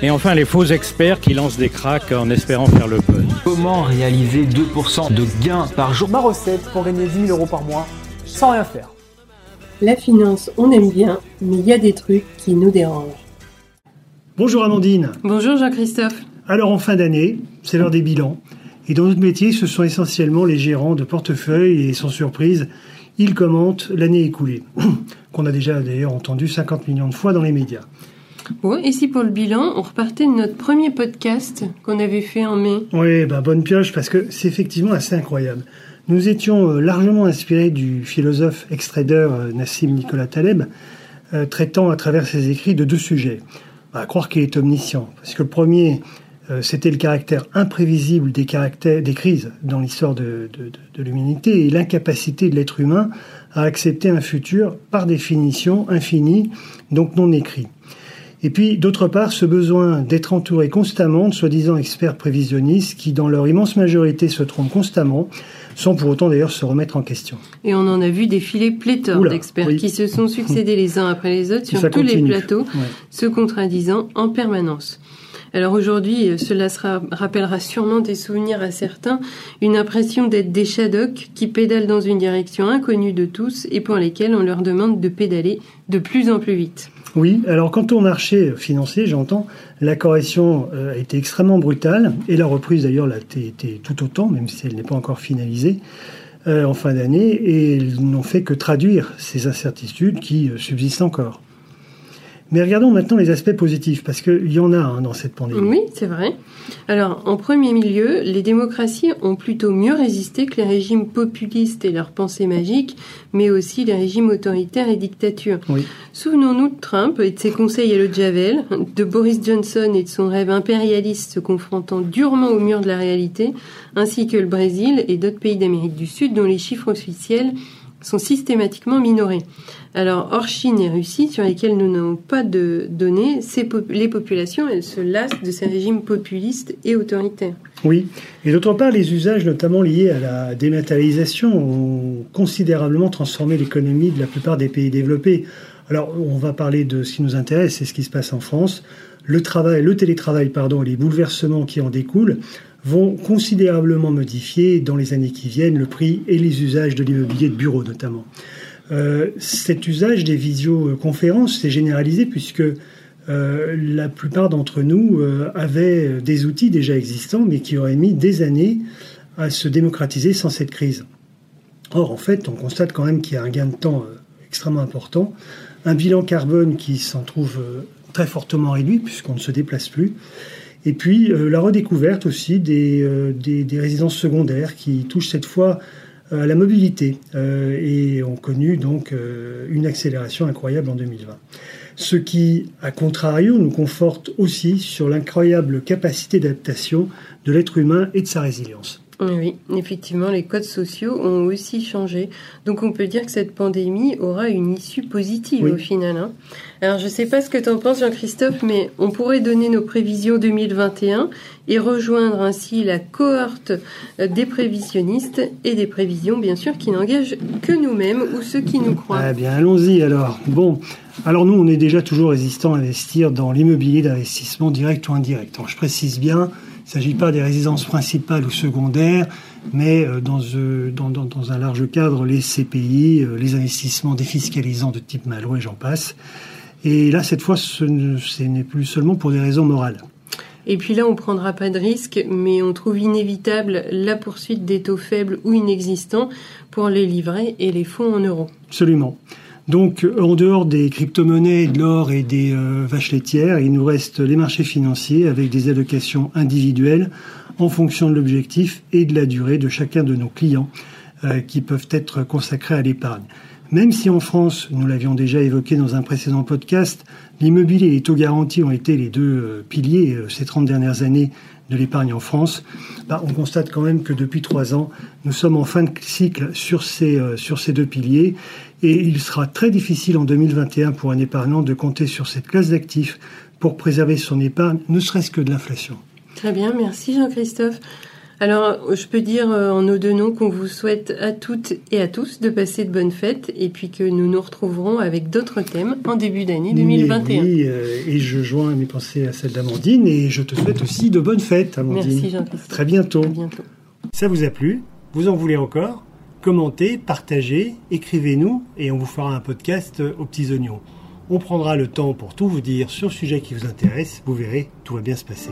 Et enfin, les faux experts qui lancent des cracks en espérant faire le buzz. Comment réaliser 2% de gains par jour? Ma recette pour gagner 10 000 euros par mois sans rien faire. La finance, on aime bien, mais il y a des trucs qui nous dérangent. Bonjour Amandine. Bonjour Jean-Christophe. Alors en fin d'année, c'est l'heure des bilans. Et dans notre métier, ce sont essentiellement les gérants de portefeuille et sans surprise, ils commentent l'année écoulée, qu'on a déjà d'ailleurs entendu 50 millions de fois dans les médias. Ouais, ici pour le bilan, on repartait de notre premier podcast qu'on avait fait en mai. Oui, bah bonne pioche parce que c'est effectivement assez incroyable. Nous étions euh, largement inspirés du philosophe extrader euh, Nassim Nicolas Taleb, euh, traitant à travers ses écrits de deux sujets. À croire qu'il est omniscient, parce que le premier, c'était le caractère imprévisible des, crises dans l'histoire de l'humanité et l'incapacité de l'être humain à accepter un futur par définition infini, donc non écrit. Et puis, d'autre part, ce besoin d'être entouré constamment de soi-disant experts prévisionnistes qui, dans leur immense majorité, se trompent constamment, sans pour autant d'ailleurs se remettre en question. Et on en a vu défiler pléthore d'experts qui se sont succédés les uns après les autres sur tous les plateaux, se contradisant en permanence. Alors aujourd'hui, cela sera, rappellera sûrement des souvenirs à certains, une impression d'être des Shadocks qui pédalent dans une direction inconnue de tous et pour lesquels on leur demande de pédaler de plus en plus vite. Oui, alors quant au marché financier, j'entends, la correction euh, a été extrêmement brutale et la reprise d'ailleurs l'a été tout autant, même si elle n'est pas encore finalisée euh, en fin d'année, et ils n'ont fait que traduire ces incertitudes qui euh, subsistent encore. Mais regardons maintenant les aspects positifs, parce qu'il y en a hein, dans cette pandémie. Oui, c'est vrai. Alors, en premier milieu, les démocraties ont plutôt mieux résisté que les régimes populistes et leurs pensées magiques, mais aussi les régimes autoritaires et dictatures. Oui. Souvenons-nous de Trump et de ses conseils à le Javel, de Boris Johnson et de son rêve impérialiste se confrontant durement au mur de la réalité, ainsi que le Brésil et d'autres pays d'Amérique du Sud dont les chiffres officiels sont systématiquement minorés. Alors, hors Chine et Russie, sur lesquels nous n'avons pas de données, les populations, elles se lassent de ces régimes populistes et autoritaires. Oui, et d'autre part, les usages, notamment liés à la dématérialisation, ont considérablement transformé l'économie de la plupart des pays développés. Alors, on va parler de ce qui nous intéresse, c'est ce qui se passe en France. Le travail, le télétravail, et les bouleversements qui en découlent vont considérablement modifier dans les années qui viennent le prix et les usages de l'immobilier de bureau notamment. Euh, cet usage des visioconférences s'est généralisé puisque euh, la plupart d'entre nous euh, avaient des outils déjà existants mais qui auraient mis des années à se démocratiser sans cette crise. Or, en fait, on constate quand même qu'il y a un gain de temps extrêmement important, un bilan carbone qui s'en trouve très fortement réduit puisqu'on ne se déplace plus, et puis la redécouverte aussi des, des, résidences secondaires qui touchent cette fois à la mobilité euh, et ont connu donc euh, une accélération incroyable en 2020. Ce qui, à contrario, nous conforte aussi sur l'incroyable capacité d'adaptation de l'être humain et de sa résilience. Oui, effectivement, les codes sociaux ont aussi changé. Donc on peut dire que cette pandémie aura une issue positive au final. Hein. Alors je ne sais pas ce que tu en penses Jean-Christophe, mais on pourrait donner nos prévisions 2021 et rejoindre ainsi la cohorte des prévisionnistes et des prévisions bien sûr qui n'engagent que nous-mêmes ou ceux qui nous croient. Eh bien allons-y alors. Bon, alors nous on est déjà toujours résistants à investir dans l'immobilier d'investissement direct ou indirect. Alors, je précise bien, il ne s'agit pas des résidences principales ou secondaires, mais euh, dans, euh, dans, dans, un large cadre, les CPI, euh, les investissements défiscalisants de type Malo et j'en passe. Et là, cette fois, ce n'est plus seulement pour des raisons morales. Et puis là, on ne prendra pas de risque, mais on trouve inévitable la poursuite des taux faibles ou inexistants pour les livrets et les fonds en euros. Absolument. Donc, en dehors des crypto-monnaies, de l'or et des euh, vaches laitières, il nous reste les marchés financiers avec des allocations individuelles en fonction de l'objectif et de la durée de chacun de nos clients euh, qui peuvent être consacrés à l'épargne. Même si en France, nous l'avions déjà évoqué dans un précédent podcast, l'immobilier et les taux garantis ont été les deux euh, piliers ces 30 dernières années de l'épargne en France, bah, on constate quand même que depuis trois ans, nous sommes en fin de cycle sur ces, euh, sur ces deux piliers et il sera très difficile en 2021 pour un épargnant de compter sur cette classe d'actifs pour préserver son épargne, ne serait-ce que de l'inflation. Très bien, merci Jean-Christophe. Alors, je peux dire euh, en nos deux noms qu'on vous souhaite à toutes et à tous de passer de bonnes fêtes et puis que nous nous retrouverons avec d'autres thèmes en début d'année 2021. oui, euh, et je joins mes pensées à celles d'Amandine et je te souhaite aussi de bonnes fêtes, Amandine. Merci Jean-Christophe. Très bientôt. À bientôt. Ça vous a plu? Vous en voulez encore? Commentez, partagez, écrivez-nous et on vous fera un podcast aux petits oignons. On prendra le temps pour tout vous dire sur le sujet qui vous intéresse. Vous verrez, tout va bien se passer.